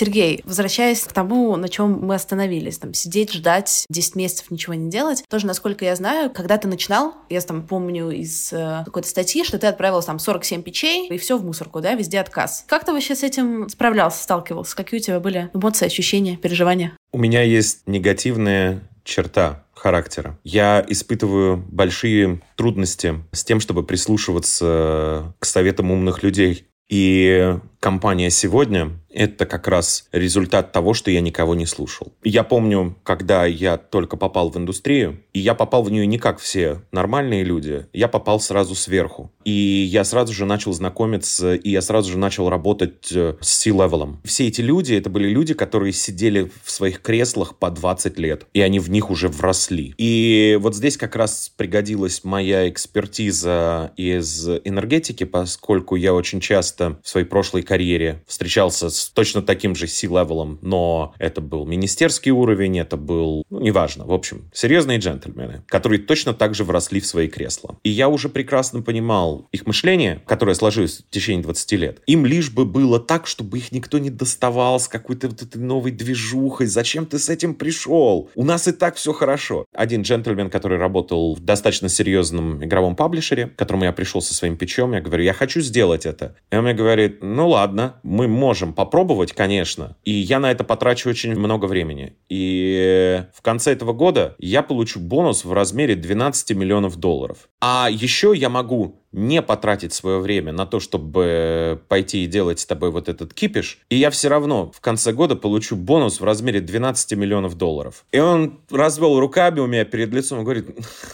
Сергей, возвращаясь к тому, на чем мы остановились, там, сидеть, ждать 10 месяцев, ничего не делать, тоже, насколько я знаю, когда ты начинал, я там помню из э, какой-то статьи, что ты отправил там 47 печей, и все в мусорку, да, везде отказ. Как ты вообще с этим справлялся, сталкивался? Какие у тебя были эмоции, ощущения, переживания? У меня есть негативная черта характера. Я испытываю большие трудности с тем, чтобы прислушиваться к советам умных людей. И компания сегодня это как раз результат того, что я никого не слушал. Я помню, когда я только попал в индустрию, и я попал в нее не как все нормальные люди, я попал сразу сверху. И я сразу же начал знакомиться, и я сразу же начал работать э, с C-level ом. Все эти люди, это были люди, которые сидели в своих креслах по 20 лет, и они в них уже вросли. И вот здесь как раз пригодилась моя экспертиза из энергетики, поскольку я очень часто в своей прошлой карьере встречался с точно таким же C-level ом, но это был министерский уровень, это был, ну, неважно, в общем, серьезные джентльмены, которые точно так же вросли в свои кресла. И я уже прекрасно понимал их мышление, которое сложилось в течение 20 лет. Им лишь бы было так, чтобы их никто не доставал с какой-то вот этой новой движухой. Зачем ты с этим пришел? У нас и так все хорошо. Один джентльмен, который работал в достаточно серьезном игровом publisher е, к которому я пришел со своим pitch ом, я говорю, я хочу сделать это. И он мне говорит, ну ладно, мы можем попробовать, конечно. И я на это потрачу очень много времени. И в конце этого года я получу бонус в размере 12 миллионов долларов. А еще я могу не потратить свое время на то, чтобы пойти и делать с тобой вот этот кипиш, и я все равно в конце года получу бонус в размере 12 миллионов долларов. И он развел руками у меня перед лицом и говорит,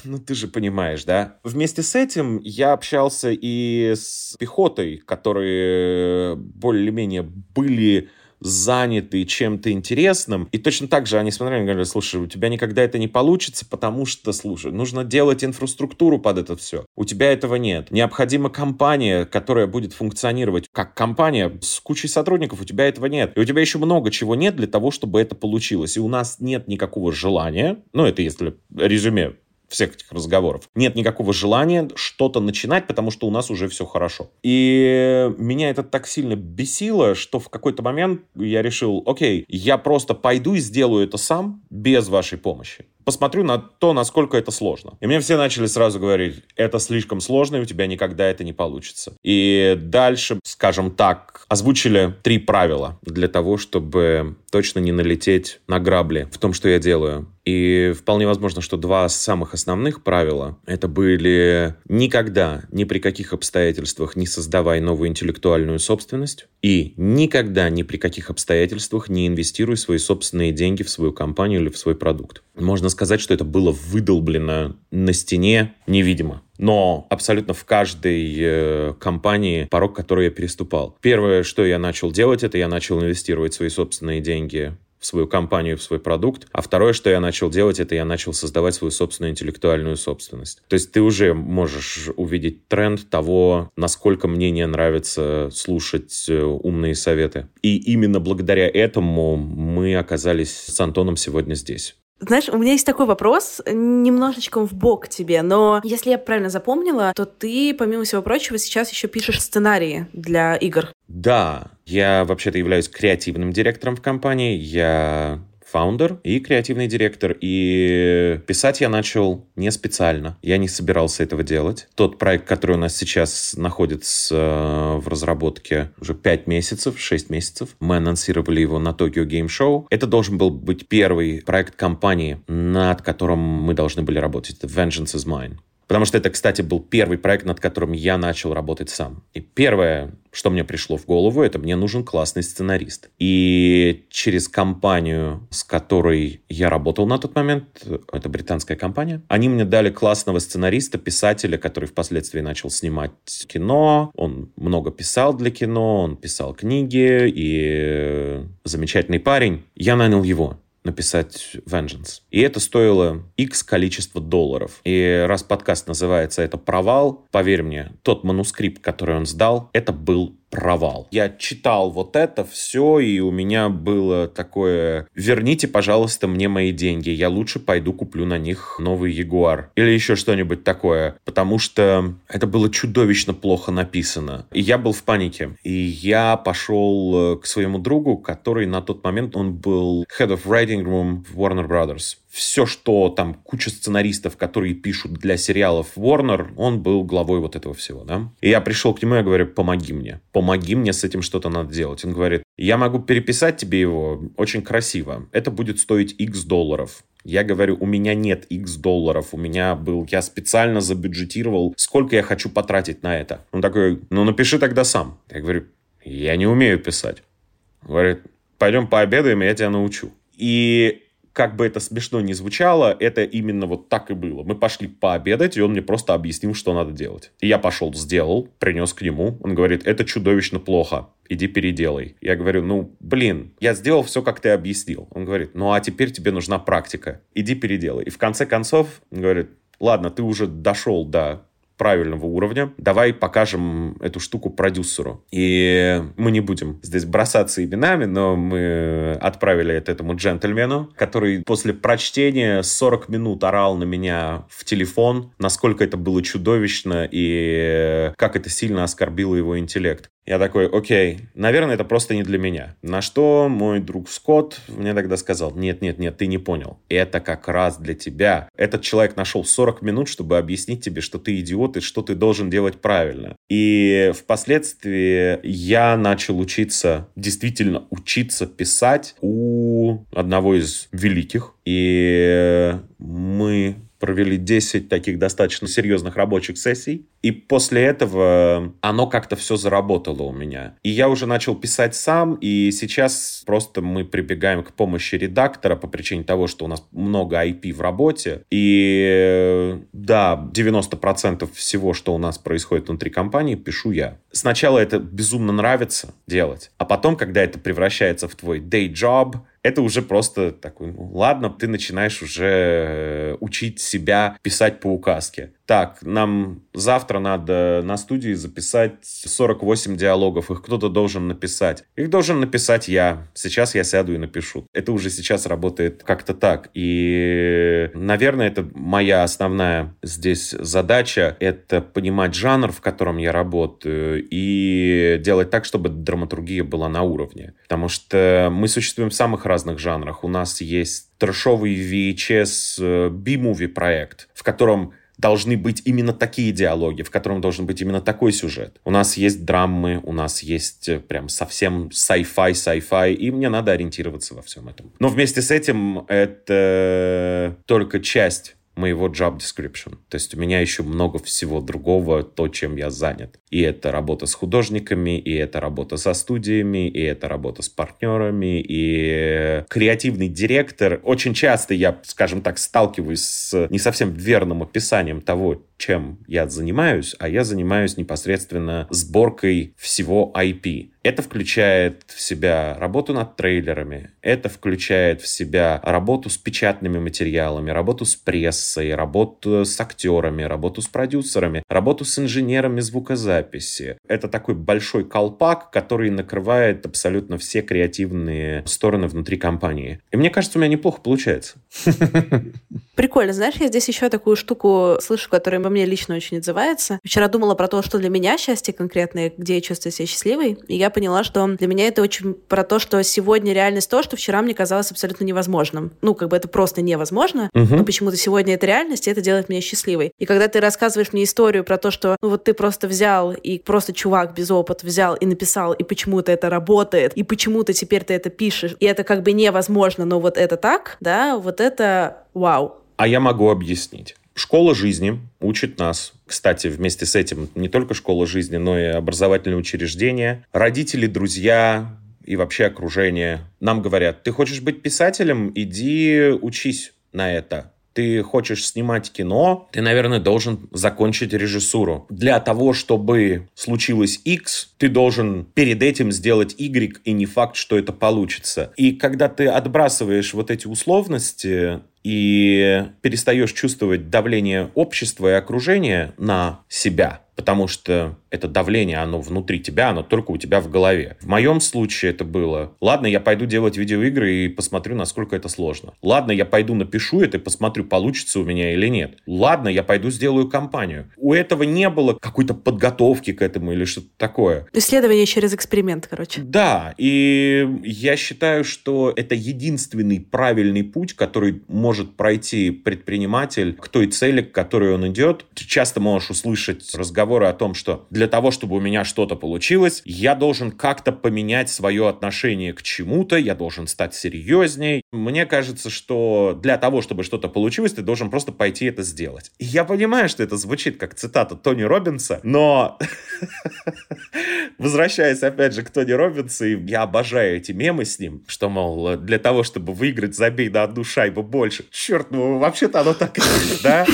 ну ты же понимаешь, да? Вместе с этим я общался и с пехотой, которые более-менее были заняты чем-то интересным. И точно так же они смотрели и говорили, слушай, у тебя никогда это не получится, потому что, слушай, нужно делать инфраструктуру под это все. У тебя этого нет. Необходима компания, которая будет функционировать как компания с кучей сотрудников. У тебя этого нет. И у тебя еще много чего нет для того, чтобы это получилось. И у нас нет никакого желания, ну, это если резюме всех этих разговоров. Нет никакого желания что-то начинать, потому что у нас уже все хорошо. И меня это так сильно бесило, что в какой-то момент я решил, окей, я просто пойду и сделаю это сам без вашей помощи посмотрю на то, насколько это сложно. И мне все начали сразу говорить, это слишком сложно, и у тебя никогда это не получится. И дальше, скажем так, озвучили три правила для того, чтобы точно не налететь на грабли в том, что я делаю. И вполне возможно, что два самых основных правила это были никогда, ни при каких обстоятельствах не создавай новую интеллектуальную собственность и никогда, ни при каких обстоятельствах не инвестируй свои собственные деньги в свою компанию или в свой продукт. Можно сказать, что это было выдолблено на стене невидимо. Но абсолютно в каждой э, компании порог, который я переступал. Первое, что я начал делать, это я начал инвестировать свои собственные деньги в свою компанию, в свой продукт. А второе, что я начал делать, это я начал создавать свою собственную интеллектуальную собственность. То есть ты уже можешь увидеть тренд того, насколько мне не нравится слушать э, умные советы. И именно благодаря этому мы оказались с Антоном сегодня здесь. Знаешь, у меня есть такой вопрос, немножечко в бок тебе, но если я правильно запомнила, то ты, помимо всего прочего, сейчас еще пишешь сценарии для игр. Да, я вообще-то являюсь креативным директором в компании. Я фаундер и креативный директор. И писать я начал не специально. Я не собирался этого делать. Тот проект, который у нас сейчас находится э, в разработке уже 5 месяцев, 6 месяцев, мы анонсировали его на Tokyo Game Show. Это должен был быть первый проект компании, над которым мы должны были работать. Это Vengeance is Mine. Потому что это, кстати, был первый проект, над которым я начал работать сам. И первое, что мне пришло в голову, это мне нужен классный сценарист. И через компанию, с которой я работал на тот момент, это британская компания, они мне дали классного сценариста, писателя, который впоследствии начал снимать кино. Он много писал для кино, он писал книги и замечательный парень. Я нанял его написать Vengeance. И это стоило X количество долларов. И раз подкаст называется «Это провал», поверь мне, тот манускрипт, который он сдал, это был провал. Я читал вот это все, и у меня было такое, верните, пожалуйста, мне мои деньги, я лучше пойду куплю на них новый Ягуар. Или еще что-нибудь такое, потому что это было чудовищно плохо написано. И я был в панике. И я пошел э, к своему другу, который на тот момент, он был head of writing room в Warner Brothers все, что там куча сценаристов, которые пишут для сериалов Warner, он был главой вот этого всего, да. И я пришел к нему, я говорю, помоги мне, помоги мне с этим что-то надо делать. Он говорит, я могу переписать тебе его очень красиво, это будет стоить X долларов. Я говорю, у меня нет X долларов, у меня был, я специально забюджетировал, сколько я хочу потратить на это. Он такой, ну напиши тогда сам. Я говорю, я не умею писать. Говорит, пойдем пообедаем, я тебя научу. И как бы это смешно не звучало, это именно вот так и было. Мы пошли пообедать, и он мне просто объяснил, что надо делать. И я пошел, сделал, принес к нему. Он говорит, это чудовищно плохо, иди переделай. Я говорю, ну, блин, я сделал все, как ты объяснил. Он говорит, ну, а теперь тебе нужна практика, иди переделай. И в конце концов, он говорит, ладно, ты уже дошел до правильного уровня. Давай покажем эту штуку продюсеру. И мы не будем здесь бросаться именами, но мы отправили это этому джентльмену, который после прочтения 40 минут орал на меня в телефон, насколько это было чудовищно и как это сильно оскорбило его интеллект. Я такой, окей, наверное, это просто не для меня. На что мой друг Скотт мне тогда сказал, нет, нет, нет, ты не понял. Это как раз для тебя. Этот человек нашел 40 минут, чтобы объяснить тебе, что ты идиот и что ты должен делать правильно. И впоследствии я начал учиться, действительно учиться писать у одного из великих. И мы провели 10 таких достаточно серьезных рабочих сессий. И после этого оно как-то все заработало у меня. И я уже начал писать сам, и сейчас просто мы прибегаем к помощи редактора по причине того, что у нас много IP в работе. И да, 90% всего, что у нас происходит внутри компании, пишу я. Сначала это безумно нравится делать, а потом, когда это превращается в твой day job, это уже просто такой, ну ладно, ты начинаешь уже э, учить себя писать по указке так, нам завтра надо на студии записать 48 диалогов, их кто-то должен написать. Их должен написать я. Сейчас я сяду и напишу. Это уже сейчас работает как-то так. И, наверное, это моя основная здесь задача. Это понимать жанр, в котором я работаю, и делать так, чтобы драматургия была на уровне. Потому что мы существуем в самых разных жанрах. У нас есть трэшовый VHS э, B-movie проект, в котором должны быть именно такие диалоги, в котором должен быть именно такой сюжет. У нас есть драмы, у нас есть э, прям совсем sci-fi, sci-fi, и мне надо ориентироваться во всем этом. Но вместе с этим это только часть моего job description. То есть у меня еще много всего другого, то, чем я занят. И это работа с художниками, и это работа со студиями, и это работа с партнерами, и креативный директор. Очень часто я, скажем так, сталкиваюсь с не совсем верным описанием того, чем я занимаюсь, а я занимаюсь непосредственно сборкой всего IP. Это включает в себя работу над трейлерами, это включает в себя работу с печатными материалами, работу с прессой, работу с актерами, работу с продюсерами, работу с инженерами звукозаписи. Это такой большой колпак, который накрывает абсолютно все креативные стороны внутри компании. И мне кажется, у меня неплохо получается. Прикольно. Знаешь, я здесь еще такую штуку слышу, которая во мне лично очень отзывается. Вчера думала про то, что для меня счастье конкретное, где я чувствую себя счастливой, и я поняла, что для меня это очень про то, что сегодня реальность то, что вчера мне казалось абсолютно невозможным. Ну, как бы это просто невозможно, угу. но почему-то сегодня это реальность, и это делает меня счастливой. И когда ты рассказываешь мне историю про то, что ну вот ты просто взял, и просто чувак без опыта взял и написал, и почему-то это работает, и почему-то теперь ты это пишешь, и это как бы невозможно, но вот это так, да, вот это вау. А я могу объяснить. Школа жизни учит нас, кстати, вместе с этим не только школа жизни, но и образовательные учреждения, родители, друзья и вообще окружение нам говорят, ты хочешь быть писателем, иди учись на это ты хочешь снимать кино, ты, наверное, должен закончить режиссуру. Для того, чтобы случилось X, ты должен перед этим сделать Y, и не факт, что это получится. И когда ты отбрасываешь вот эти условности, и перестаешь чувствовать давление общества и окружения на себя, потому что это давление, оно внутри тебя, оно только у тебя в голове. В моем случае это было, ладно, я пойду делать видеоигры и посмотрю, насколько это сложно. Ладно, я пойду напишу это и посмотрю, получится у меня или нет. Ладно, я пойду сделаю компанию. У этого не было какой-то подготовки к этому или что-то такое. Исследование через эксперимент, короче. Да, и я считаю, что это единственный правильный путь, который может пройти предприниматель к той цели, к которой он идет. Ты часто можешь услышать разговор разговоры о том, что для того, чтобы у меня что-то получилось, я должен как-то поменять свое отношение к чему-то, я должен стать серьезней. Мне кажется, что для того, чтобы что-то получилось, ты должен просто пойти это сделать. И я понимаю, что это звучит как цитата Тони Робинса, но <laughs> возвращаясь опять же к Тони Робинсу, я обожаю эти мемы с ним, что, мол, для того, чтобы выиграть, забей на одну шайбу больше. Черт, ну вообще-то оно так и <laughs> есть, да?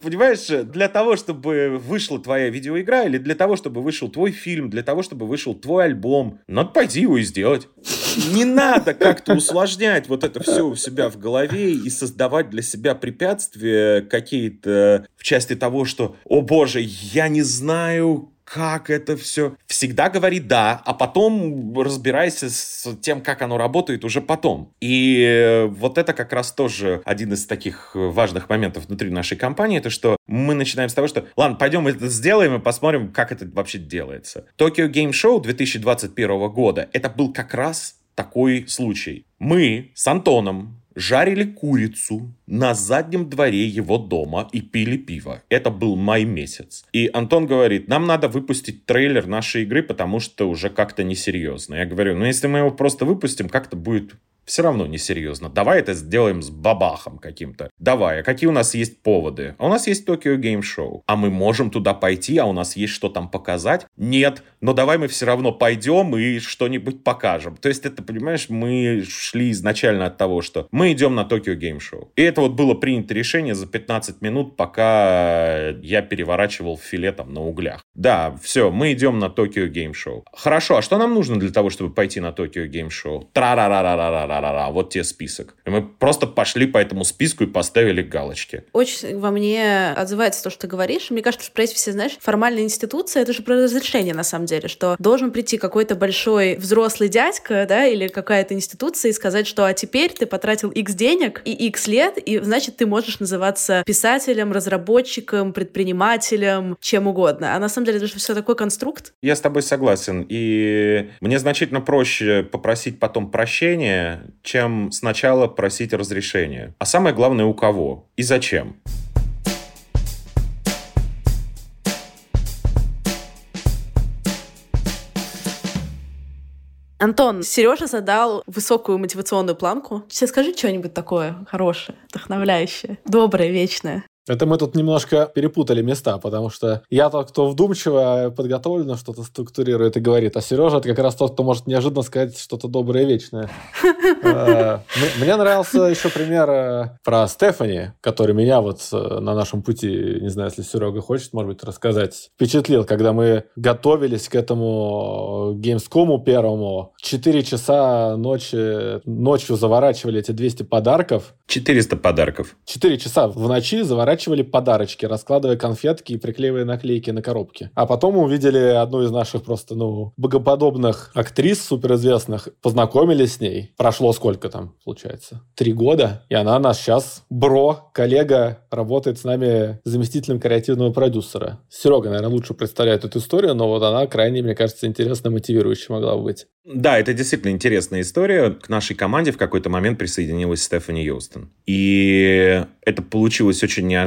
Понимаешь, для того, чтобы вышла твоя видеоигра, или для того, чтобы вышел твой фильм, для того, чтобы вышел твой альбом, надо пойти его и сделать. Не надо как-то усложнять вот это все у себя в голове и создавать для себя препятствия какие-то в части того, что, о боже, я не знаю, как это все. Всегда говори «да», а потом разбирайся с тем, как оно работает уже потом. И вот это как раз тоже один из таких важных моментов внутри нашей компании, это что мы начинаем с того, что ладно, пойдем это сделаем и посмотрим, как это вообще делается. Tokyo Game Show 2021 года, это был как раз такой случай. Мы с Антоном жарили курицу на заднем дворе его дома и пили пиво. Это был май месяц. И Антон говорит, нам надо выпустить трейлер нашей игры, потому что уже как-то несерьезно. Я говорю, ну если мы его просто выпустим, как-то будет все равно несерьезно. Давай это сделаем с бабахом каким-то. Давай, а какие у нас есть поводы? А у нас есть Tokyo Game Show. А мы можем туда пойти, а у нас есть что там показать? Нет, но давай мы все равно пойдем и что-нибудь покажем. То есть это, понимаешь, мы шли изначально от того, что мы идем на Tokyo Game Show. И это вот было принято решение за 15 минут, пока я переворачивал филе там на углях. Да, все, мы идем на Tokyo Game Show. Хорошо, а что нам нужно для того, чтобы пойти на Tokyo Game Show? Тра-ра-ра-ра-ра-ра ра-ра-ра, вот тебе список. И мы просто пошли по этому списку и поставили галочки. Очень во мне отзывается то, что ты говоришь. Мне кажется, что в все знаешь, формальная институция — это же про разрешение, на самом деле, что должен прийти какой-то большой взрослый дядька, да, или какая-то институция и сказать, что а теперь ты потратил X денег и X лет, и значит, ты можешь называться писателем, разработчиком, предпринимателем, чем угодно. А на самом деле это же все такой конструкт. Я с тобой согласен. И мне значительно проще попросить потом прощения, чем сначала просить разрешения. А самое главное, у кого и зачем. Антон, Сережа задал высокую мотивационную планку. Сейчас скажи что-нибудь такое хорошее, вдохновляющее, доброе, вечное. Это мы тут немножко перепутали места, потому что я тот, кто вдумчиво, подготовленно что-то структурирует и говорит, а Сережа это как раз тот, кто может неожиданно сказать что-то доброе и вечное. <laughs> Э, мне нравился еще пример э, про Стефани, который меня вот э, на нашем пути, не знаю, если Серега хочет, может быть, рассказать, впечатлил, когда мы готовились к этому Gamescom первому. Четыре часа ночи, ночью заворачивали эти 200 подарков. 400 подарков. Четыре часа в ночи заворачивали разворачивали подарочки, раскладывая конфетки и приклеивая наклейки на коробки. А потом увидели одну из наших просто, ну, богоподобных актрис суперизвестных, познакомились с ней. Прошло сколько там, получается? Три года. И она наш сейчас бро, коллега, работает с нами заместителем креативного продюсера. Серега, наверное, лучше представляет эту историю, но вот она крайне, мне кажется, интересно мотивирующей могла бы быть. Да, это действительно интересная история. К нашей команде в какой-то момент присоединилась Стефани Йостон. И это получилось очень неожиданно.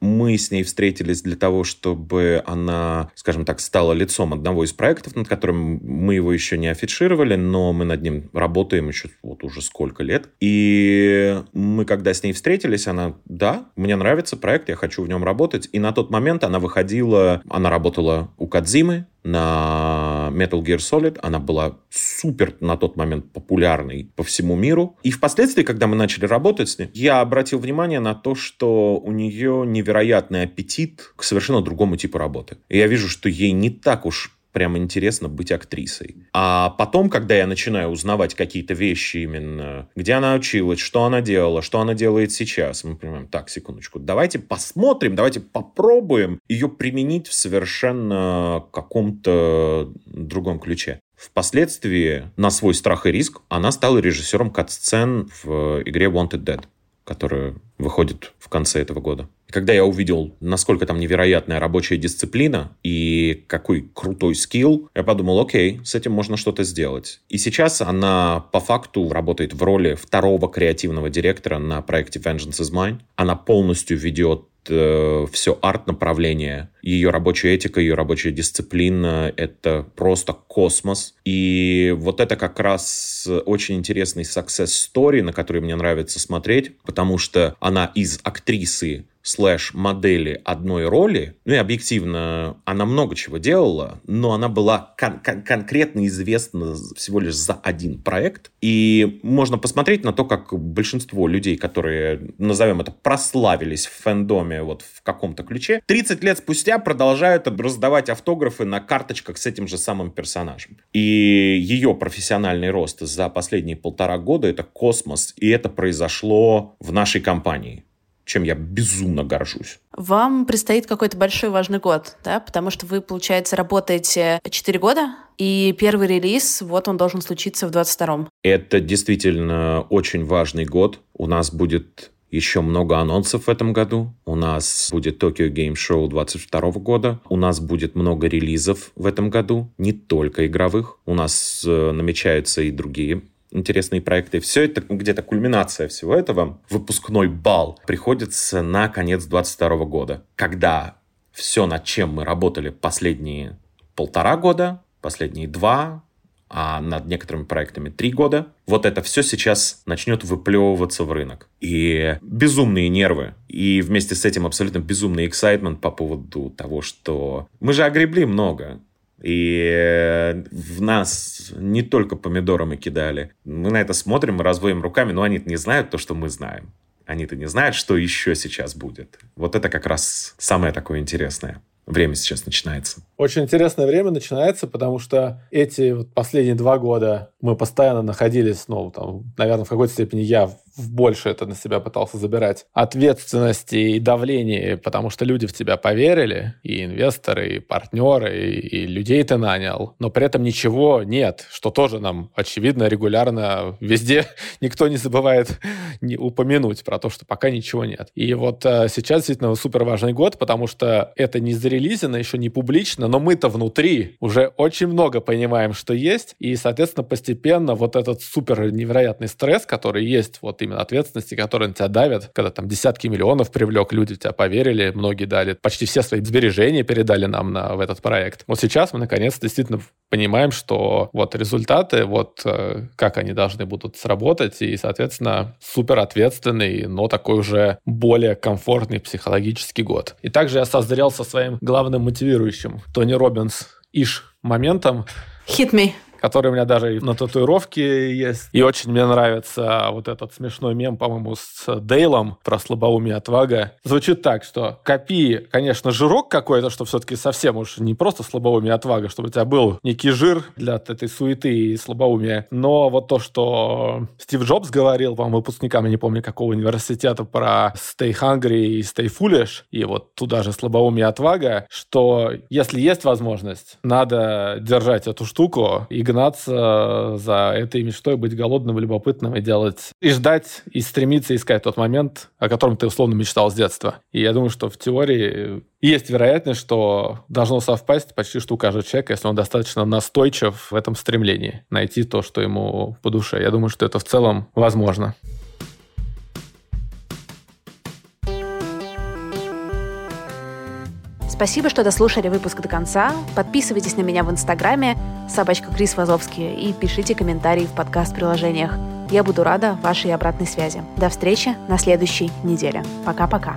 Мы с ней встретились для того, чтобы она, скажем так, стала лицом одного из проектов, над которым мы его еще не афишировали, но мы над ним работаем еще вот уже сколько лет. И мы, когда с ней встретились, она, да, мне нравится проект, я хочу в нем работать. И на тот момент она выходила, она работала у Кадзимы, на Metal Gear Solid. Она была супер на тот момент популярной по всему миру. И впоследствии, когда мы начали работать с ней, я обратил внимание на то, что у нее невероятный аппетит к совершенно другому типу работы. И я вижу, что ей не так уж прям интересно быть актрисой. А потом, когда я начинаю узнавать какие-то вещи именно, где она училась, что она делала, что она делает сейчас, мы понимаем, так, секундочку, давайте посмотрим, давайте попробуем ее применить в совершенно каком-то другом ключе. Впоследствии, на свой страх и риск, она стала режиссером кат-сцен в игре Wanted Dead которая выходит в конце этого года. Когда я увидел, насколько там невероятная рабочая дисциплина и какой крутой скилл, я подумал, окей, с этим можно что-то сделать. И сейчас она по факту работает в роли второго креативного директора на проекте Vengeance is Mine. Она полностью ведет э, все арт-направление. Ее рабочая этика, ее рабочая дисциплина — это просто космос. И вот это как раз очень интересный success story, на который мне нравится смотреть, потому что она из актрисы слэш-модели одной роли, ну и объективно она много чего делала, но она была кон- кон- конкретно известна всего лишь за один проект. И можно посмотреть на то, как большинство людей, которые, назовем это, прославились в фэндоме вот в каком-то ключе, 30 лет спустя продолжают раздавать автографы на карточках с этим же самым персонажем. И ее профессиональный рост за последние полтора года — это космос, и это произошло в нашей компании чем я безумно горжусь. Вам предстоит какой-то большой важный год, да, потому что вы, получается, работаете 4 года, и первый релиз, вот он должен случиться в 22-м. Это действительно очень важный год. У нас будет еще много анонсов в этом году. У нас будет Tokyo Game Show 22 года. У нас будет много релизов в этом году, не только игровых. У нас э, намечаются и другие интересные проекты. Все это где-то кульминация всего этого, выпускной бал, приходится на конец 22 года, когда все, над чем мы работали последние полтора года, последние два, а над некоторыми проектами три года, вот это все сейчас начнет выплевываться в рынок. И безумные нервы, и вместе с этим абсолютно безумный эксайтмент по поводу того, что мы же огребли много. И в нас не только помидоры мы кидали. Мы на это смотрим, мы разводим руками, но они не знают то, что мы знаем. Они-то не знают, что еще сейчас будет. Вот это как раз самое такое интересное время сейчас начинается. Очень интересное время начинается, потому что эти последние два года мы постоянно находились, ну, там, наверное, в какой-то степени я больше это на себя пытался забирать, ответственности и давления, потому что люди в тебя поверили, и инвесторы, и партнеры, и, и людей ты нанял, но при этом ничего нет, что тоже нам, очевидно, регулярно везде <laughs> никто не забывает <laughs> не упомянуть про то, что пока ничего нет. И вот э, сейчас действительно супер важный год, потому что это не зарелизено, еще не публично, но мы-то внутри уже очень много понимаем, что есть, и, соответственно, постепенно вот этот супер невероятный стресс, который есть вот именно ответственности, которые на тебя давят, когда там десятки миллионов привлек, люди в тебя поверили, многие дали, почти все свои сбережения передали нам на, в этот проект. Вот сейчас мы наконец действительно понимаем, что вот результаты, вот э, как они должны будут сработать, и, соответственно, супер ответственный, но такой уже более комфортный психологический год. И также я созрел со своим главным мотивирующим, Тони Робинс, Иш моментом. Hit me который у меня даже на татуировке есть. И очень мне нравится вот этот смешной мем, по-моему, с Дейлом про слабоумие отвага. Звучит так, что копи, конечно, жирок какой-то, что все-таки совсем уж не просто слабоумие отвага, чтобы у тебя был некий жир для этой суеты и слабоумия. Но вот то, что Стив Джобс говорил, по-моему, выпускникам, я не помню, какого университета, про stay hungry и stay foolish, и вот туда же слабоумие отвага, что если есть возможность, надо держать эту штуку и гнаться за этой мечтой, быть голодным, любопытным и делать, и ждать, и стремиться искать тот момент, о котором ты условно мечтал с детства. И я думаю, что в теории есть вероятность, что должно совпасть почти что у каждого человека, если он достаточно настойчив в этом стремлении найти то, что ему по душе. Я думаю, что это в целом возможно. Спасибо, что дослушали выпуск до конца. Подписывайтесь на меня в Инстаграме собачка Крис Вазовский и пишите комментарии в подкаст-приложениях. Я буду рада вашей обратной связи. До встречи на следующей неделе. Пока-пока.